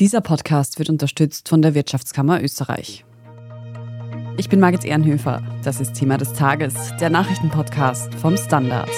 Dieser Podcast wird unterstützt von der Wirtschaftskammer Österreich. Ich bin Margit Ehrenhöfer. Das ist Thema des Tages, der Nachrichtenpodcast vom Standard.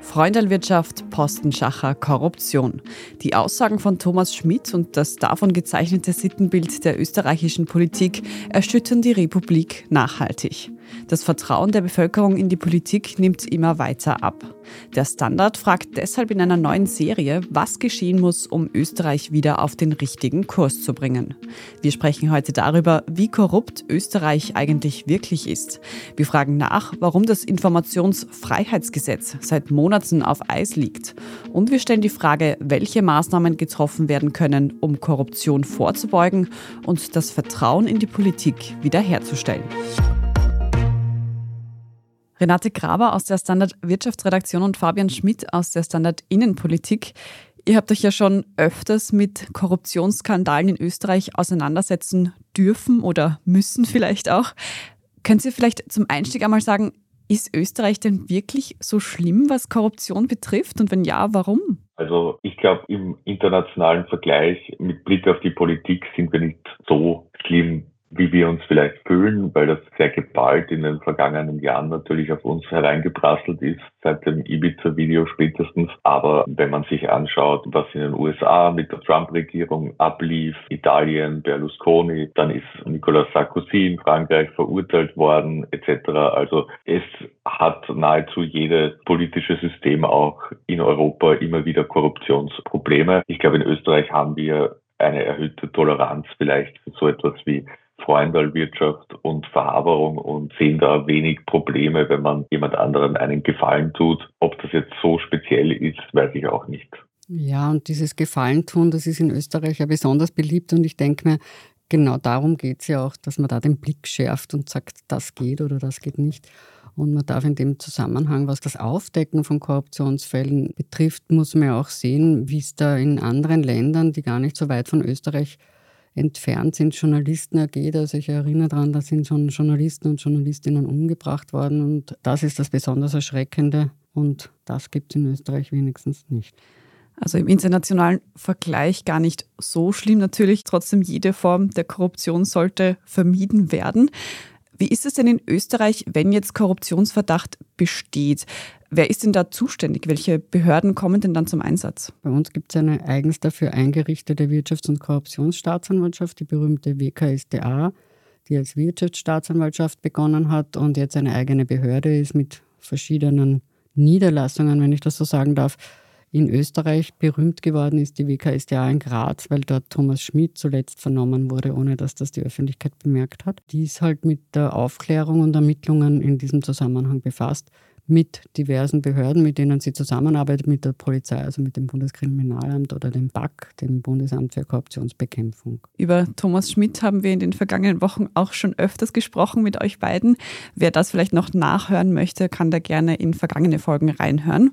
Freundelwirtschaft, Postenschacher, Korruption. Die Aussagen von Thomas Schmidt und das davon gezeichnete Sittenbild der österreichischen Politik erschüttern die Republik nachhaltig. Das Vertrauen der Bevölkerung in die Politik nimmt immer weiter ab. Der Standard fragt deshalb in einer neuen Serie, was geschehen muss, um Österreich wieder auf den richtigen Kurs zu bringen. Wir sprechen heute darüber, wie korrupt Österreich eigentlich wirklich ist. Wir fragen nach, warum das Informationsfreiheitsgesetz seit Monaten auf Eis liegt. Und wir stellen die Frage, welche Maßnahmen getroffen werden können, um Korruption vorzubeugen und das Vertrauen in die Politik wiederherzustellen. Renate Graber aus der Standard Wirtschaftsredaktion und Fabian Schmidt aus der Standard Innenpolitik. Ihr habt euch ja schon öfters mit Korruptionsskandalen in Österreich auseinandersetzen dürfen oder müssen vielleicht auch. Können Sie vielleicht zum Einstieg einmal sagen, ist Österreich denn wirklich so schlimm, was Korruption betrifft? Und wenn ja, warum? Also ich glaube, im internationalen Vergleich mit Blick auf die Politik sind wir nicht so schlimm wie wir uns vielleicht fühlen, weil das sehr geballt in den vergangenen Jahren natürlich auf uns hereingeprasselt ist, seit dem Ibiza-Video spätestens. Aber wenn man sich anschaut, was in den USA mit der Trump-Regierung ablief, Italien, Berlusconi, dann ist Nicolas Sarkozy in Frankreich verurteilt worden, etc. Also es hat nahezu jedes politische System auch in Europa immer wieder Korruptionsprobleme. Ich glaube, in Österreich haben wir eine erhöhte Toleranz vielleicht für so etwas wie Freundalwirtschaft und Verhaberung und sehen da wenig Probleme, wenn man jemand anderen einen Gefallen tut. Ob das jetzt so speziell ist, weiß ich auch nicht. Ja, und dieses Gefallen tun, das ist in Österreich ja besonders beliebt und ich denke mir, genau darum geht es ja auch, dass man da den Blick schärft und sagt, das geht oder das geht nicht. Und man darf in dem Zusammenhang, was das Aufdecken von Korruptionsfällen betrifft, muss man ja auch sehen, wie es da in anderen Ländern, die gar nicht so weit von Österreich entfernt sind, Journalisten ergeht. Also ich erinnere daran, da sind schon Journalisten und Journalistinnen umgebracht worden. Und das ist das besonders Erschreckende. Und das gibt es in Österreich wenigstens nicht. Also im internationalen Vergleich gar nicht so schlimm natürlich. Trotzdem, jede Form der Korruption sollte vermieden werden. Wie ist es denn in Österreich, wenn jetzt Korruptionsverdacht besteht? Wer ist denn da zuständig? Welche Behörden kommen denn dann zum Einsatz? Bei uns gibt es eine eigens dafür eingerichtete Wirtschafts- und Korruptionsstaatsanwaltschaft, die berühmte WKSDA, die als Wirtschaftsstaatsanwaltschaft begonnen hat und jetzt eine eigene Behörde ist mit verschiedenen Niederlassungen, wenn ich das so sagen darf in Österreich berühmt geworden ist die WKSDA in Graz, weil dort Thomas Schmidt zuletzt vernommen wurde, ohne dass das die Öffentlichkeit bemerkt hat. Die ist halt mit der Aufklärung und Ermittlungen in diesem Zusammenhang befasst mit diversen Behörden, mit denen sie zusammenarbeitet, mit der Polizei, also mit dem Bundeskriminalamt oder dem BAK, dem Bundesamt für Korruptionsbekämpfung. Über Thomas Schmidt haben wir in den vergangenen Wochen auch schon öfters gesprochen mit euch beiden. Wer das vielleicht noch nachhören möchte, kann da gerne in vergangene Folgen reinhören.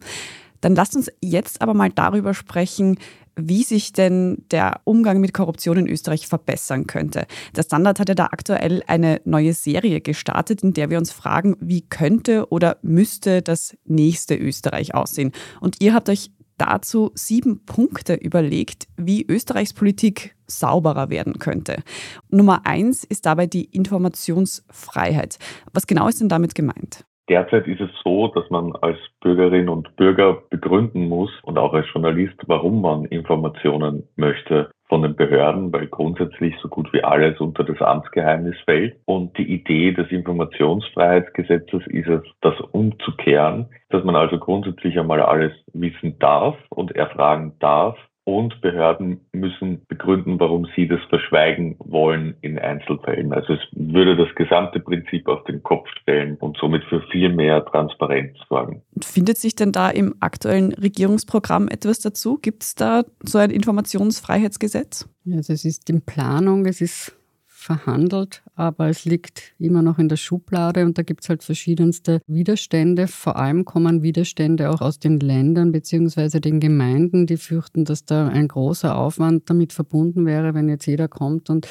Dann lasst uns jetzt aber mal darüber sprechen, wie sich denn der Umgang mit Korruption in Österreich verbessern könnte. Der Standard hat ja da aktuell eine neue Serie gestartet, in der wir uns fragen, wie könnte oder müsste das nächste Österreich aussehen. Und ihr habt euch dazu sieben Punkte überlegt, wie Österreichs Politik sauberer werden könnte. Nummer eins ist dabei die Informationsfreiheit. Was genau ist denn damit gemeint? Derzeit ist es so, dass man als Bürgerin und Bürger begründen muss und auch als Journalist, warum man Informationen möchte von den Behörden, weil grundsätzlich so gut wie alles unter das Amtsgeheimnis fällt. Und die Idee des Informationsfreiheitsgesetzes ist es, das umzukehren, dass man also grundsätzlich einmal alles wissen darf und erfragen darf und Behörden müssen begründen, warum sie das verschweigen wollen in Einzelfällen. Also es würde das gesamte Prinzip auf den Kopf stellen und somit für viel mehr Transparenz sorgen. Findet sich denn da im aktuellen Regierungsprogramm etwas dazu? Gibt es da so ein Informationsfreiheitsgesetz? Also es ist in Planung, es ist verhandelt, aber es liegt immer noch in der Schublade und da gibt es halt verschiedenste Widerstände. Vor allem kommen Widerstände auch aus den Ländern bzw. den Gemeinden, die fürchten, dass da ein großer Aufwand damit verbunden wäre, wenn jetzt jeder kommt und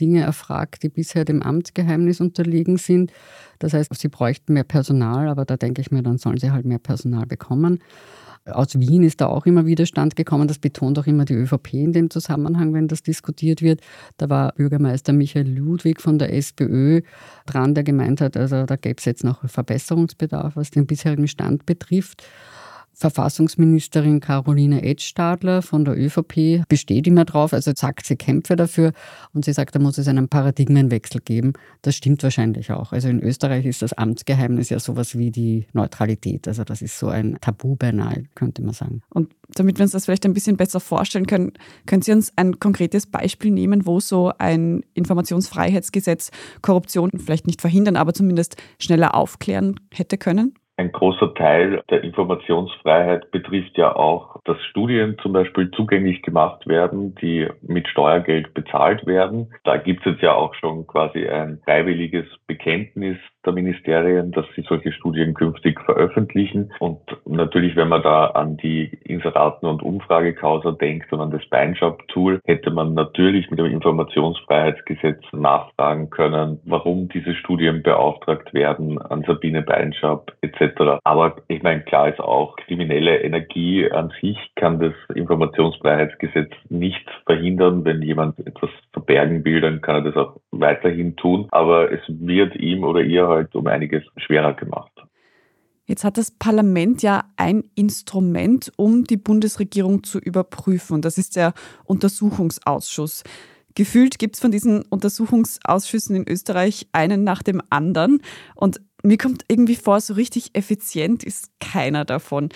Dinge erfragt, die bisher dem Amtsgeheimnis unterliegen sind. Das heißt, sie bräuchten mehr Personal, aber da denke ich mir, dann sollen sie halt mehr Personal bekommen. Aus Wien ist da auch immer Widerstand gekommen. Das betont auch immer die ÖVP in dem Zusammenhang, wenn das diskutiert wird. Da war Bürgermeister Michael Ludwig von der SPÖ dran, der gemeint hat, also da gäbe es jetzt noch Verbesserungsbedarf, was den bisherigen Stand betrifft. Verfassungsministerin Caroline Edstadler von der ÖVP besteht immer drauf, also sagt, sie kämpfe dafür und sie sagt, da muss es einen Paradigmenwechsel geben. Das stimmt wahrscheinlich auch. Also in Österreich ist das Amtsgeheimnis ja sowas wie die Neutralität. Also das ist so ein Tabu beinahe, könnte man sagen. Und damit wir uns das vielleicht ein bisschen besser vorstellen können, können Sie uns ein konkretes Beispiel nehmen, wo so ein Informationsfreiheitsgesetz Korruption vielleicht nicht verhindern, aber zumindest schneller aufklären hätte können? Ein großer Teil der Informationsfreiheit betrifft ja auch, dass Studien zum Beispiel zugänglich gemacht werden, die mit Steuergeld bezahlt werden. Da gibt es jetzt ja auch schon quasi ein freiwilliges Bekenntnis der Ministerien, dass sie solche Studien künftig veröffentlichen. Und natürlich, wenn man da an die Inseraten- und Umfragekausa denkt und an das Beinshop-Tool, hätte man natürlich mit dem Informationsfreiheitsgesetz nachfragen können, warum diese Studien beauftragt werden an Sabine Beinshop etc. Aber ich meine, klar ist auch, kriminelle Energie an sich kann das Informationsfreiheitsgesetz nicht verhindern. Wenn jemand etwas verbergen will, dann kann er das auch weiterhin tun. Aber es wird ihm oder ihr halt um einiges schwerer gemacht. Jetzt hat das Parlament ja ein Instrument, um die Bundesregierung zu überprüfen. Das ist der Untersuchungsausschuss. Gefühlt gibt es von diesen Untersuchungsausschüssen in Österreich einen nach dem anderen. Und mir kommt irgendwie vor, so richtig effizient ist keiner davon.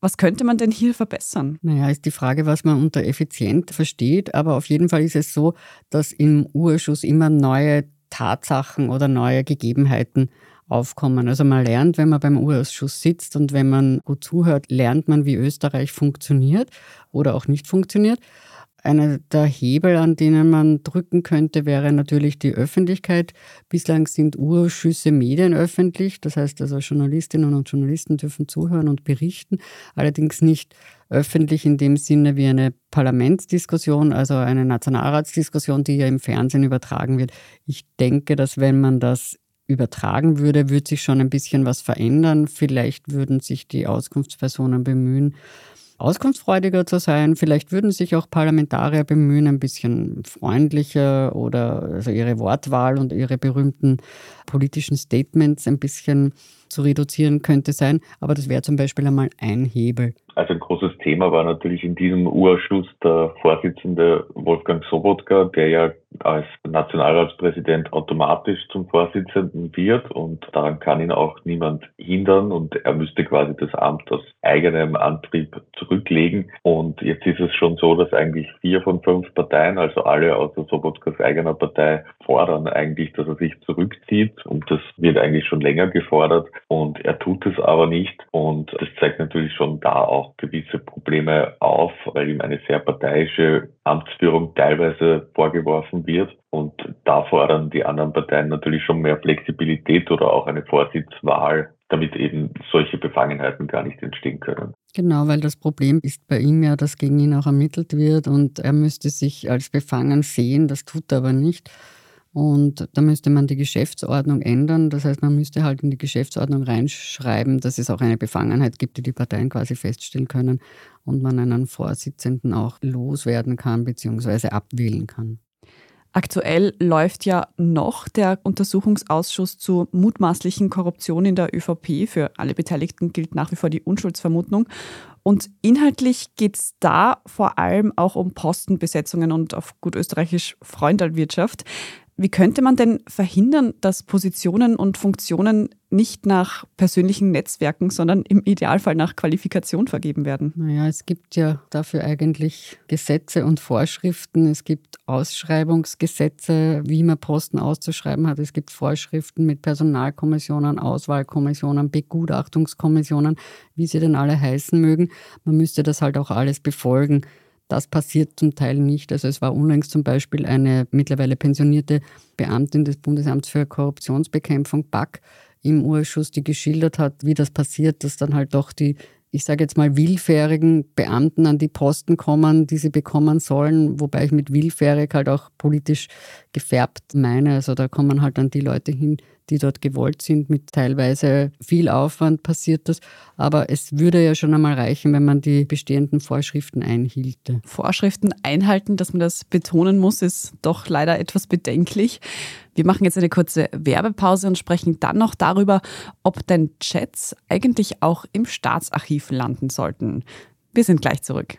Was könnte man denn hier verbessern? Naja, ist die Frage, was man unter effizient versteht. Aber auf jeden Fall ist es so, dass im Urschuss immer neue Tatsachen oder neue Gegebenheiten aufkommen. Also man lernt, wenn man beim Urausschuss sitzt und wenn man gut zuhört, lernt man, wie Österreich funktioniert oder auch nicht funktioniert. Einer der Hebel, an denen man drücken könnte, wäre natürlich die Öffentlichkeit. Bislang sind Urschüsse medienöffentlich, das heißt also Journalistinnen und Journalisten dürfen zuhören und berichten, allerdings nicht öffentlich in dem Sinne wie eine Parlamentsdiskussion, also eine Nationalratsdiskussion, die ja im Fernsehen übertragen wird. Ich denke, dass wenn man das übertragen würde, würde sich schon ein bisschen was verändern. Vielleicht würden sich die Auskunftspersonen bemühen, auskunftsfreudiger zu sein. Vielleicht würden sich auch Parlamentarier bemühen, ein bisschen freundlicher oder also ihre Wortwahl und ihre berühmten politischen Statements ein bisschen zu reduzieren könnte sein. Aber das wäre zum Beispiel einmal ein Hebel. Also ein großes Thema war natürlich in diesem Urschuss der Vorsitzende Wolfgang Sobotka, der ja als Nationalratspräsident automatisch zum Vorsitzenden wird und daran kann ihn auch niemand hindern und er müsste quasi das Amt aus eigenem Antrieb zurücklegen. Und jetzt ist es schon so, dass eigentlich vier von fünf Parteien, also alle außer Sobotkas eigener Partei, fordern eigentlich, dass er sich zurückzieht und das wird eigentlich schon länger gefordert und er tut es aber nicht und das zeigt natürlich schon da auch gewisse Probleme auf, weil ihm eine sehr parteiische Amtsführung teilweise vorgeworfen wird und da fordern die anderen Parteien natürlich schon mehr Flexibilität oder auch eine Vorsitzwahl, damit eben solche Befangenheiten gar nicht entstehen können. Genau, weil das Problem ist bei ihm ja, dass gegen ihn auch ermittelt wird und er müsste sich als befangen sehen, das tut er aber nicht. Und da müsste man die Geschäftsordnung ändern. Das heißt, man müsste halt in die Geschäftsordnung reinschreiben, dass es auch eine Befangenheit gibt, die die Parteien quasi feststellen können und man einen Vorsitzenden auch loswerden kann bzw. abwählen kann. Aktuell läuft ja noch der Untersuchungsausschuss zur mutmaßlichen Korruption in der ÖVP. Für alle Beteiligten gilt nach wie vor die Unschuldsvermutung. Und inhaltlich geht es da vor allem auch um Postenbesetzungen und auf gut österreichisch Freundalwirtschaft. Wie könnte man denn verhindern, dass Positionen und Funktionen nicht nach persönlichen Netzwerken, sondern im Idealfall nach Qualifikation vergeben werden? Naja, es gibt ja dafür eigentlich Gesetze und Vorschriften. Es gibt Ausschreibungsgesetze, wie man Posten auszuschreiben hat. Es gibt Vorschriften mit Personalkommissionen, Auswahlkommissionen, Begutachtungskommissionen, wie sie denn alle heißen mögen. Man müsste das halt auch alles befolgen Das passiert zum Teil nicht. Also es war unlängst zum Beispiel eine mittlerweile pensionierte Beamtin des Bundesamts für Korruptionsbekämpfung, BAK, im Urschuss, die geschildert hat, wie das passiert, dass dann halt doch die ich sage jetzt mal, willfährigen Beamten an die Posten kommen, die sie bekommen sollen, wobei ich mit willfährig halt auch politisch gefärbt meine. Also da kommen halt dann die Leute hin, die dort gewollt sind. Mit teilweise viel Aufwand passiert das. Aber es würde ja schon einmal reichen, wenn man die bestehenden Vorschriften einhielte. Vorschriften einhalten, dass man das betonen muss, ist doch leider etwas bedenklich. Wir machen jetzt eine kurze Werbepause und sprechen dann noch darüber, ob denn Chats eigentlich auch im Staatsarchiv landen sollten. Wir sind gleich zurück.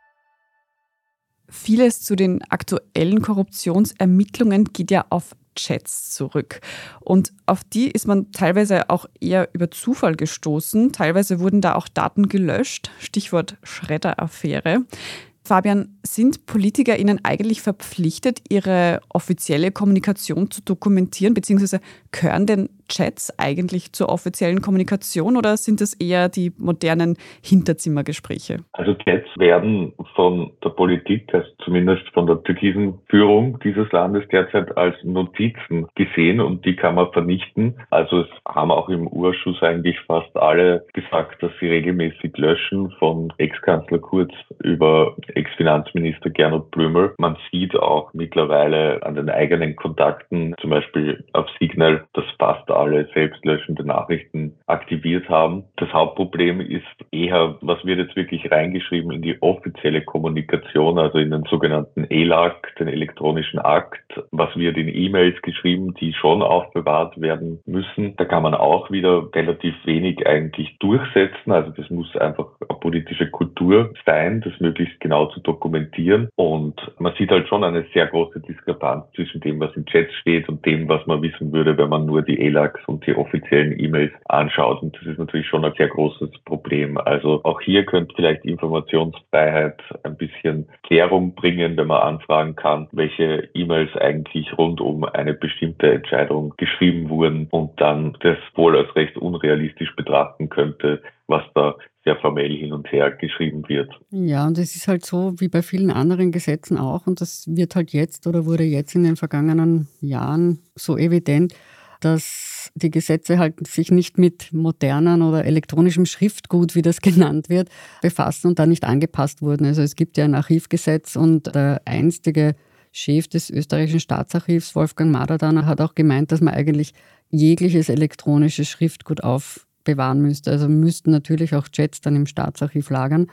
Vieles zu den aktuellen Korruptionsermittlungen geht ja auf Chats zurück. Und auf die ist man teilweise auch eher über Zufall gestoßen. Teilweise wurden da auch Daten gelöscht. Stichwort Schredder-Affäre. Fabian, sind Politiker Ihnen eigentlich verpflichtet, ihre offizielle Kommunikation zu dokumentieren, beziehungsweise gehören denn Chats eigentlich zur offiziellen Kommunikation oder sind es eher die modernen Hinterzimmergespräche? Also Chats werden von der Politik, also zumindest von der türkisen Führung dieses Landes derzeit als Notizen gesehen und die kann man vernichten. Also es haben auch im Urschuss eigentlich fast alle gesagt, dass sie regelmäßig löschen, von Ex-Kanzler Kurz über Ex-Finanzminister Gernot Blümel. Man sieht auch mittlerweile an den eigenen Kontakten, zum Beispiel auf Signal, dass fast alle selbstlöschende Nachrichten aktiviert haben. Das Hauptproblem ist eher, was wird jetzt wirklich reingeschrieben in die offizielle Kommunikation, also in den sogenannten ELAC, den elektronischen Akt, was wird in E-Mails geschrieben, die schon aufbewahrt werden müssen. Da kann man auch wieder relativ wenig eigentlich durchsetzen. Also das muss einfach politische Kultur sein, das möglichst genau zu dokumentieren. Und man sieht halt schon eine sehr große Diskrepanz zwischen dem, was im Chat steht und dem, was man wissen würde, wenn man nur die ELACs und die offiziellen E-Mails anschaut. Und das ist natürlich schon ein sehr großes Problem. Also auch hier könnte vielleicht Informationsfreiheit ein bisschen Klärung bringen, wenn man anfragen kann, welche E-Mails eigentlich rund um eine bestimmte Entscheidung geschrieben wurden und dann das wohl als recht unrealistisch betrachten könnte, was da sehr formell hin und her geschrieben wird. Ja, und es ist halt so wie bei vielen anderen Gesetzen auch, und das wird halt jetzt oder wurde jetzt in den vergangenen Jahren so evident, dass die Gesetze halt sich nicht mit modernen oder elektronischem Schriftgut, wie das genannt wird, befassen und da nicht angepasst wurden. Also es gibt ja ein Archivgesetz und der einstige Chef des österreichischen Staatsarchivs, Wolfgang Madadan, hat auch gemeint, dass man eigentlich jegliches elektronisches Schriftgut aufbewahren müsste. Also müssten natürlich auch Chats dann im Staatsarchiv lagern.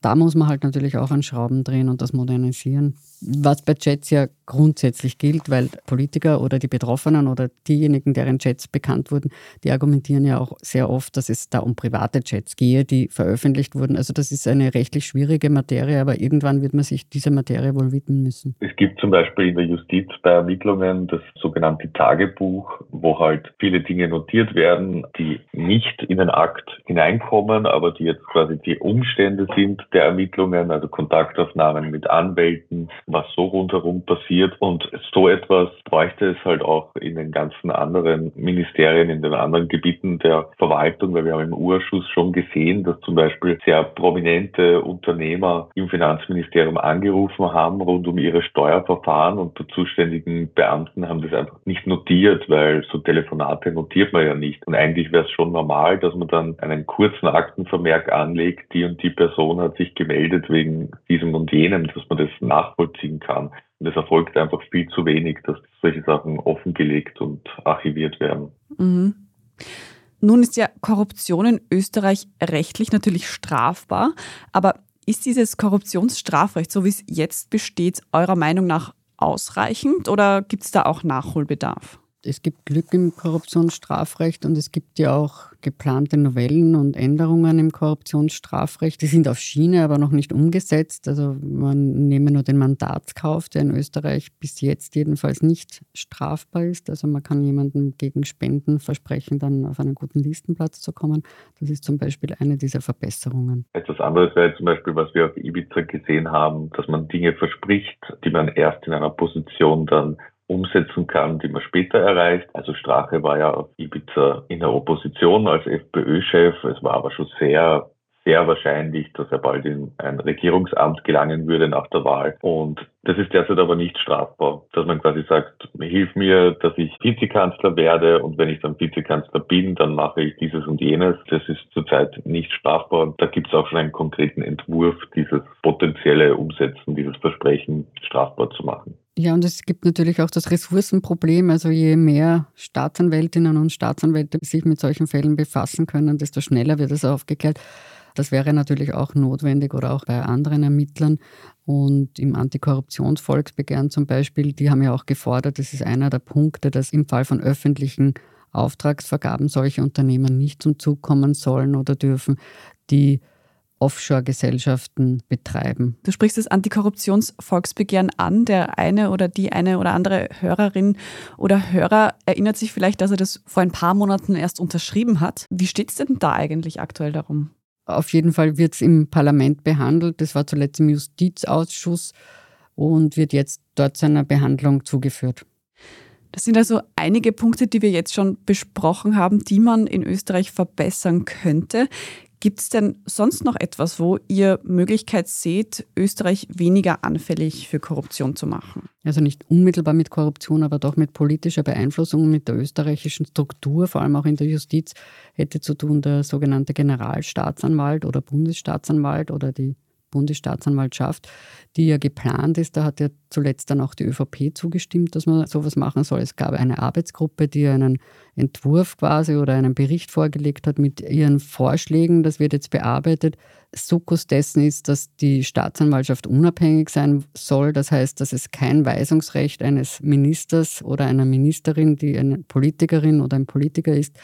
Da muss man halt natürlich auch an Schrauben drehen und das modernisieren. Was bei Chats ja grundsätzlich gilt, weil Politiker oder die Betroffenen oder diejenigen, deren Chats bekannt wurden, die argumentieren ja auch sehr oft, dass es da um private Chats gehe, die veröffentlicht wurden. Also das ist eine rechtlich schwierige Materie, aber irgendwann wird man sich dieser Materie wohl widmen müssen. Es gibt zum Beispiel in der Justiz bei Ermittlungen das sogenannte Tagebuch, wo halt viele Dinge notiert werden, die nicht in den Akt hineinkommen, aber die jetzt quasi die Umstände sind der Ermittlungen, also Kontaktaufnahmen mit Anwälten, was so rundherum passiert. Und so etwas bräuchte es halt auch in den ganzen anderen Ministerien, in den anderen Gebieten der Verwaltung, weil wir haben im Urschuss schon gesehen, dass zum Beispiel sehr prominente Unternehmer im Finanzministerium angerufen haben rund um ihre Steuerverfahren und die zuständigen Beamten haben das einfach nicht notiert, weil so Telefonate notiert man ja nicht. Und eigentlich wäre es schon normal, dass man dann einen kurzen Aktenvermerk anlegt, die und die Person hat sich gemeldet wegen diesem und jenem, dass man das nachvollziehen kann. Und es erfolgt einfach viel zu wenig, dass solche Sachen offengelegt und archiviert werden. Mhm. Nun ist ja Korruption in Österreich rechtlich natürlich strafbar, aber ist dieses Korruptionsstrafrecht, so wie es jetzt besteht, eurer Meinung nach ausreichend oder gibt es da auch Nachholbedarf? Es gibt Glück im Korruptionsstrafrecht und es gibt ja auch geplante Novellen und Änderungen im Korruptionsstrafrecht. Die sind auf Schiene, aber noch nicht umgesetzt. Also man nehme nur den Mandatskauf, der in Österreich bis jetzt jedenfalls nicht strafbar ist. Also man kann jemandem gegen Spenden versprechen, dann auf einen guten Listenplatz zu kommen. Das ist zum Beispiel eine dieser Verbesserungen. Etwas anderes wäre zum Beispiel, was wir auf Ibiza gesehen haben, dass man Dinge verspricht, die man erst in einer Position dann umsetzen kann, die man später erreicht. Also Strache war ja auf Ibiza in der Opposition als FPÖ-Chef. Es war aber schon sehr sehr wahrscheinlich, dass er bald in ein Regierungsamt gelangen würde nach der Wahl. Und das ist derzeit aber nicht strafbar, dass man quasi sagt, hilf mir, dass ich Vizekanzler werde und wenn ich dann Vizekanzler bin, dann mache ich dieses und jenes. Das ist zurzeit nicht strafbar. Da gibt es auch schon einen konkreten Entwurf, dieses potenzielle Umsetzen, dieses Versprechen strafbar zu machen. Ja, und es gibt natürlich auch das Ressourcenproblem. Also je mehr Staatsanwältinnen und Staatsanwälte sich mit solchen Fällen befassen können, desto schneller wird es aufgeklärt. Das wäre natürlich auch notwendig oder auch bei anderen Ermittlern. Und im Antikorruptionsvolksbegehren zum Beispiel, die haben ja auch gefordert, das ist einer der Punkte, dass im Fall von öffentlichen Auftragsvergaben solche Unternehmen nicht zum Zug kommen sollen oder dürfen, die Offshore-Gesellschaften betreiben. Du sprichst das Antikorruptionsvolksbegehren an. Der eine oder die eine oder andere Hörerin oder Hörer erinnert sich vielleicht, dass er das vor ein paar Monaten erst unterschrieben hat. Wie steht es denn da eigentlich aktuell darum? Auf jeden Fall wird es im Parlament behandelt. Das war zuletzt im Justizausschuss und wird jetzt dort seiner Behandlung zugeführt. Das sind also einige Punkte, die wir jetzt schon besprochen haben, die man in Österreich verbessern könnte. Gibt es denn sonst noch etwas, wo ihr Möglichkeit seht, Österreich weniger anfällig für Korruption zu machen? Also nicht unmittelbar mit Korruption, aber doch mit politischer Beeinflussung, mit der österreichischen Struktur, vor allem auch in der Justiz, hätte zu tun der sogenannte Generalstaatsanwalt oder Bundesstaatsanwalt oder die Bundesstaatsanwaltschaft, die ja geplant ist. Da hat ja zuletzt dann auch die ÖVP zugestimmt, dass man sowas machen soll. Es gab eine Arbeitsgruppe, die einen Entwurf quasi oder einen Bericht vorgelegt hat mit ihren Vorschlägen. Das wird jetzt bearbeitet. Sukkus dessen ist, dass die Staatsanwaltschaft unabhängig sein soll. Das heißt, dass es kein Weisungsrecht eines Ministers oder einer Ministerin, die eine Politikerin oder ein Politiker ist,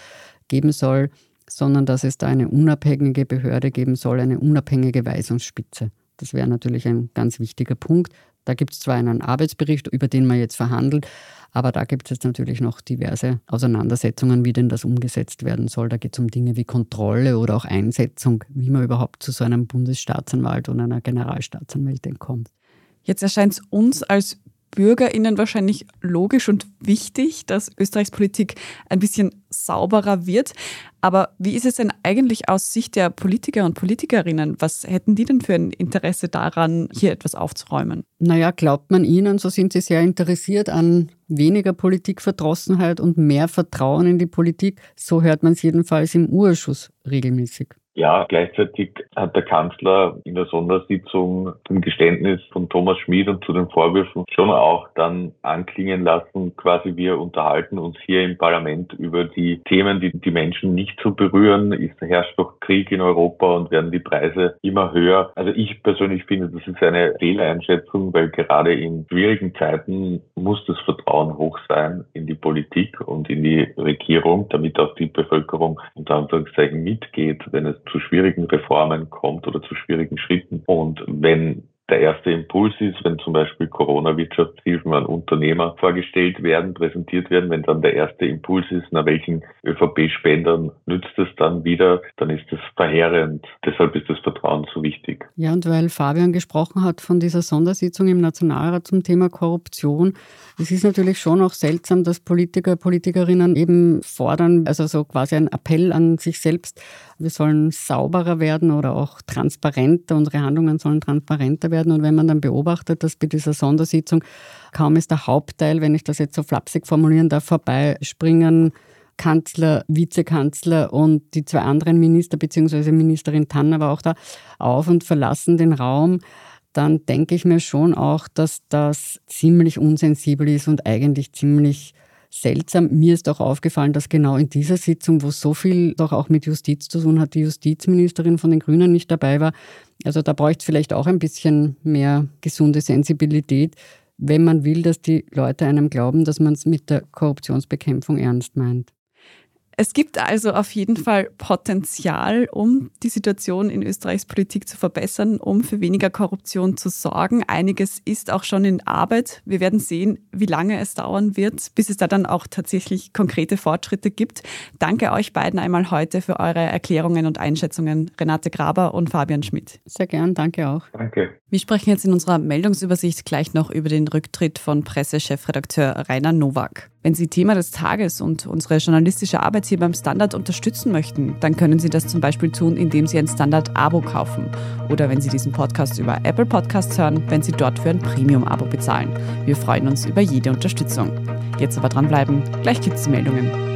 geben soll, sondern dass es da eine unabhängige Behörde geben soll, eine unabhängige Weisungsspitze. Das wäre natürlich ein ganz wichtiger Punkt. Da gibt es zwar einen Arbeitsbericht, über den man jetzt verhandelt, aber da gibt es natürlich noch diverse Auseinandersetzungen, wie denn das umgesetzt werden soll. Da geht es um Dinge wie Kontrolle oder auch Einsetzung, wie man überhaupt zu so einem Bundesstaatsanwalt und einer Generalstaatsanwältin kommt. Jetzt erscheint es uns als BürgerInnen wahrscheinlich logisch und wichtig, dass Österreichs Politik ein bisschen sauberer wird. Aber wie ist es denn eigentlich aus Sicht der Politiker und Politikerinnen? Was hätten die denn für ein Interesse daran, hier etwas aufzuräumen? Naja, glaubt man ihnen, so sind sie sehr interessiert an weniger Politikverdrossenheit und mehr Vertrauen in die Politik. So hört man es jedenfalls im Urschuss regelmäßig. Ja, gleichzeitig hat der Kanzler in der Sondersitzung zum Geständnis von Thomas Schmid und zu den Vorwürfen schon auch dann anklingen lassen, quasi wir unterhalten uns hier im Parlament über die Themen, die die Menschen nicht zu berühren. Ist herrscht doch Krieg in Europa und werden die Preise immer höher. Also ich persönlich finde, das ist eine Fehleinschätzung, weil gerade in schwierigen Zeiten muss das Vertrauen hoch sein in die Politik und in die Regierung, damit auch die Bevölkerung unter Anführungszeichen mitgeht, wenn es zu schwierigen Reformen kommt oder zu schwierigen Schritten. Und wenn der erste Impuls ist, wenn zum Beispiel Corona-Wirtschaftshilfen an Unternehmer vorgestellt werden, präsentiert werden, wenn dann der erste Impuls ist, na welchen ÖVP-Spendern nützt es dann wieder, dann ist das verheerend. Deshalb ist das Vertrauen so wichtig. Ja, und weil Fabian gesprochen hat von dieser Sondersitzung im Nationalrat zum Thema Korruption, es ist natürlich schon auch seltsam, dass Politiker, Politikerinnen eben fordern, also so quasi ein Appell an sich selbst, wir sollen sauberer werden oder auch transparenter, unsere Handlungen sollen transparenter werden. Und wenn man dann beobachtet, dass bei dieser Sondersitzung kaum ist der Hauptteil, wenn ich das jetzt so flapsig formulieren darf, vorbeispringen, Kanzler, Vizekanzler und die zwei anderen Minister bzw. Ministerin Tanner war auch da auf und verlassen den Raum, dann denke ich mir schon auch, dass das ziemlich unsensibel ist und eigentlich ziemlich seltsam. Mir ist auch aufgefallen, dass genau in dieser Sitzung, wo so viel doch auch mit Justiz zu tun hat, die Justizministerin von den Grünen nicht dabei war. Also da bräuchte es vielleicht auch ein bisschen mehr gesunde Sensibilität. wenn man will, dass die Leute einem glauben, dass man es mit der Korruptionsbekämpfung ernst meint. Es gibt also auf jeden Fall Potenzial, um die Situation in Österreichs Politik zu verbessern, um für weniger Korruption zu sorgen. Einiges ist auch schon in Arbeit. Wir werden sehen, wie lange es dauern wird, bis es da dann auch tatsächlich konkrete Fortschritte gibt. Danke euch beiden einmal heute für eure Erklärungen und Einschätzungen, Renate Graber und Fabian Schmidt. Sehr gern, danke auch. Danke. Wir sprechen jetzt in unserer Meldungsübersicht gleich noch über den Rücktritt von Pressechefredakteur Rainer Nowak. Wenn Sie Thema des Tages und unsere journalistische Arbeit hier beim Standard unterstützen möchten, dann können Sie das zum Beispiel tun, indem Sie ein Standard-Abo kaufen. Oder wenn Sie diesen Podcast über Apple Podcasts hören, wenn Sie dort für ein Premium-Abo bezahlen. Wir freuen uns über jede Unterstützung. Jetzt aber dranbleiben, gleich gibt es die Meldungen.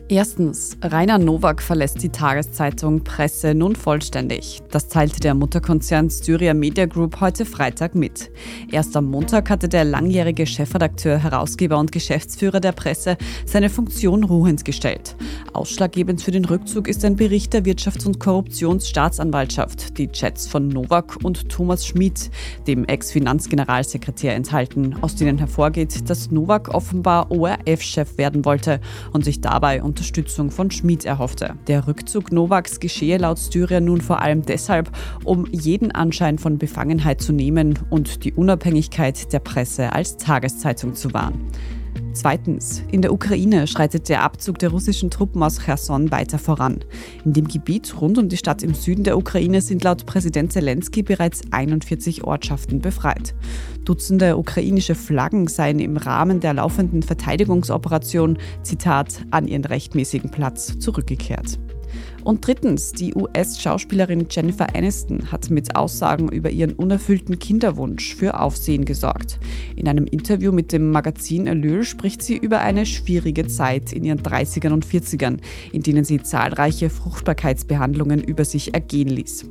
Erstens, Rainer Nowak verlässt die Tageszeitung Presse nun vollständig. Das teilte der Mutterkonzern Styria Media Group heute Freitag mit. Erst am Montag hatte der langjährige Chefredakteur, Herausgeber und Geschäftsführer der Presse seine Funktion ruhend gestellt. Ausschlaggebend für den Rückzug ist ein Bericht der Wirtschafts- und Korruptionsstaatsanwaltschaft, die Chats von Nowak und Thomas Schmidt, dem Ex-Finanzgeneralsekretär, enthalten, aus denen hervorgeht, dass Nowak offenbar ORF-Chef werden wollte und sich dabei unter Unterstützung von Schmid erhoffte. Der Rückzug Nowaks geschehe laut Styria nun vor allem deshalb, um jeden Anschein von Befangenheit zu nehmen und die Unabhängigkeit der Presse als Tageszeitung zu wahren. Zweitens, in der Ukraine schreitet der Abzug der russischen Truppen aus Cherson weiter voran. In dem Gebiet rund um die Stadt im Süden der Ukraine sind laut Präsident Zelensky bereits 41 Ortschaften befreit. Dutzende ukrainische Flaggen seien im Rahmen der laufenden Verteidigungsoperation, Zitat, an ihren rechtmäßigen Platz zurückgekehrt. Und drittens, die US-Schauspielerin Jennifer Aniston hat mit Aussagen über ihren unerfüllten Kinderwunsch für Aufsehen gesorgt. In einem Interview mit dem Magazin Allure spricht sie über eine schwierige Zeit in ihren 30ern und 40ern, in denen sie zahlreiche Fruchtbarkeitsbehandlungen über sich ergehen ließ.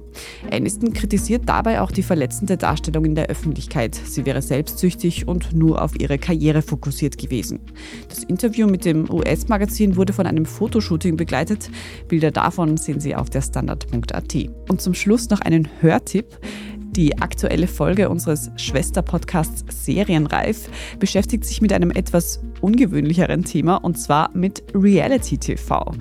Aniston kritisiert dabei auch die verletzende Darstellung in der Öffentlichkeit. Sie wäre selbstsüchtig und nur auf ihre Karriere fokussiert gewesen. Das Interview mit dem US-Magazin wurde von einem Fotoshooting begleitet. Bilder davon davon sehen Sie auf der Standard.at. Und zum Schluss noch einen Hörtipp. Die aktuelle Folge unseres Schwesterpodcasts Serienreif beschäftigt sich mit einem etwas ungewöhnlicheren Thema und zwar mit Reality TV.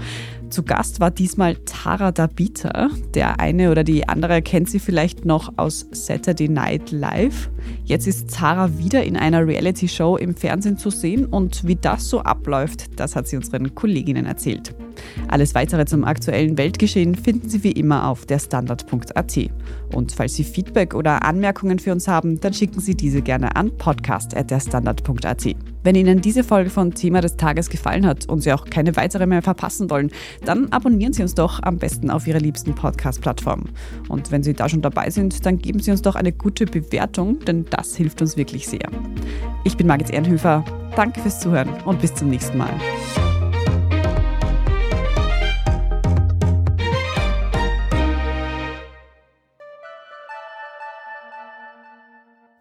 Zu Gast war diesmal Tara Dabita. Der eine oder die andere kennt sie vielleicht noch aus Saturday Night Live. Jetzt ist Tara wieder in einer Reality-Show im Fernsehen zu sehen und wie das so abläuft, das hat sie unseren Kolleginnen erzählt. Alles weitere zum aktuellen Weltgeschehen finden Sie wie immer auf der Standard.at. Und falls Sie Feedback oder Anmerkungen für uns haben, dann schicken Sie diese gerne an podcast.derstandard.at. Wenn Ihnen diese Folge von Thema des Tages gefallen hat und Sie auch keine weitere mehr verpassen wollen, dann abonnieren Sie uns doch am besten auf Ihrer liebsten Podcast-Plattform. Und wenn Sie da schon dabei sind, dann geben Sie uns doch eine gute Bewertung, denn das hilft uns wirklich sehr. Ich bin Margit Ehrenhöfer. Danke fürs Zuhören und bis zum nächsten Mal.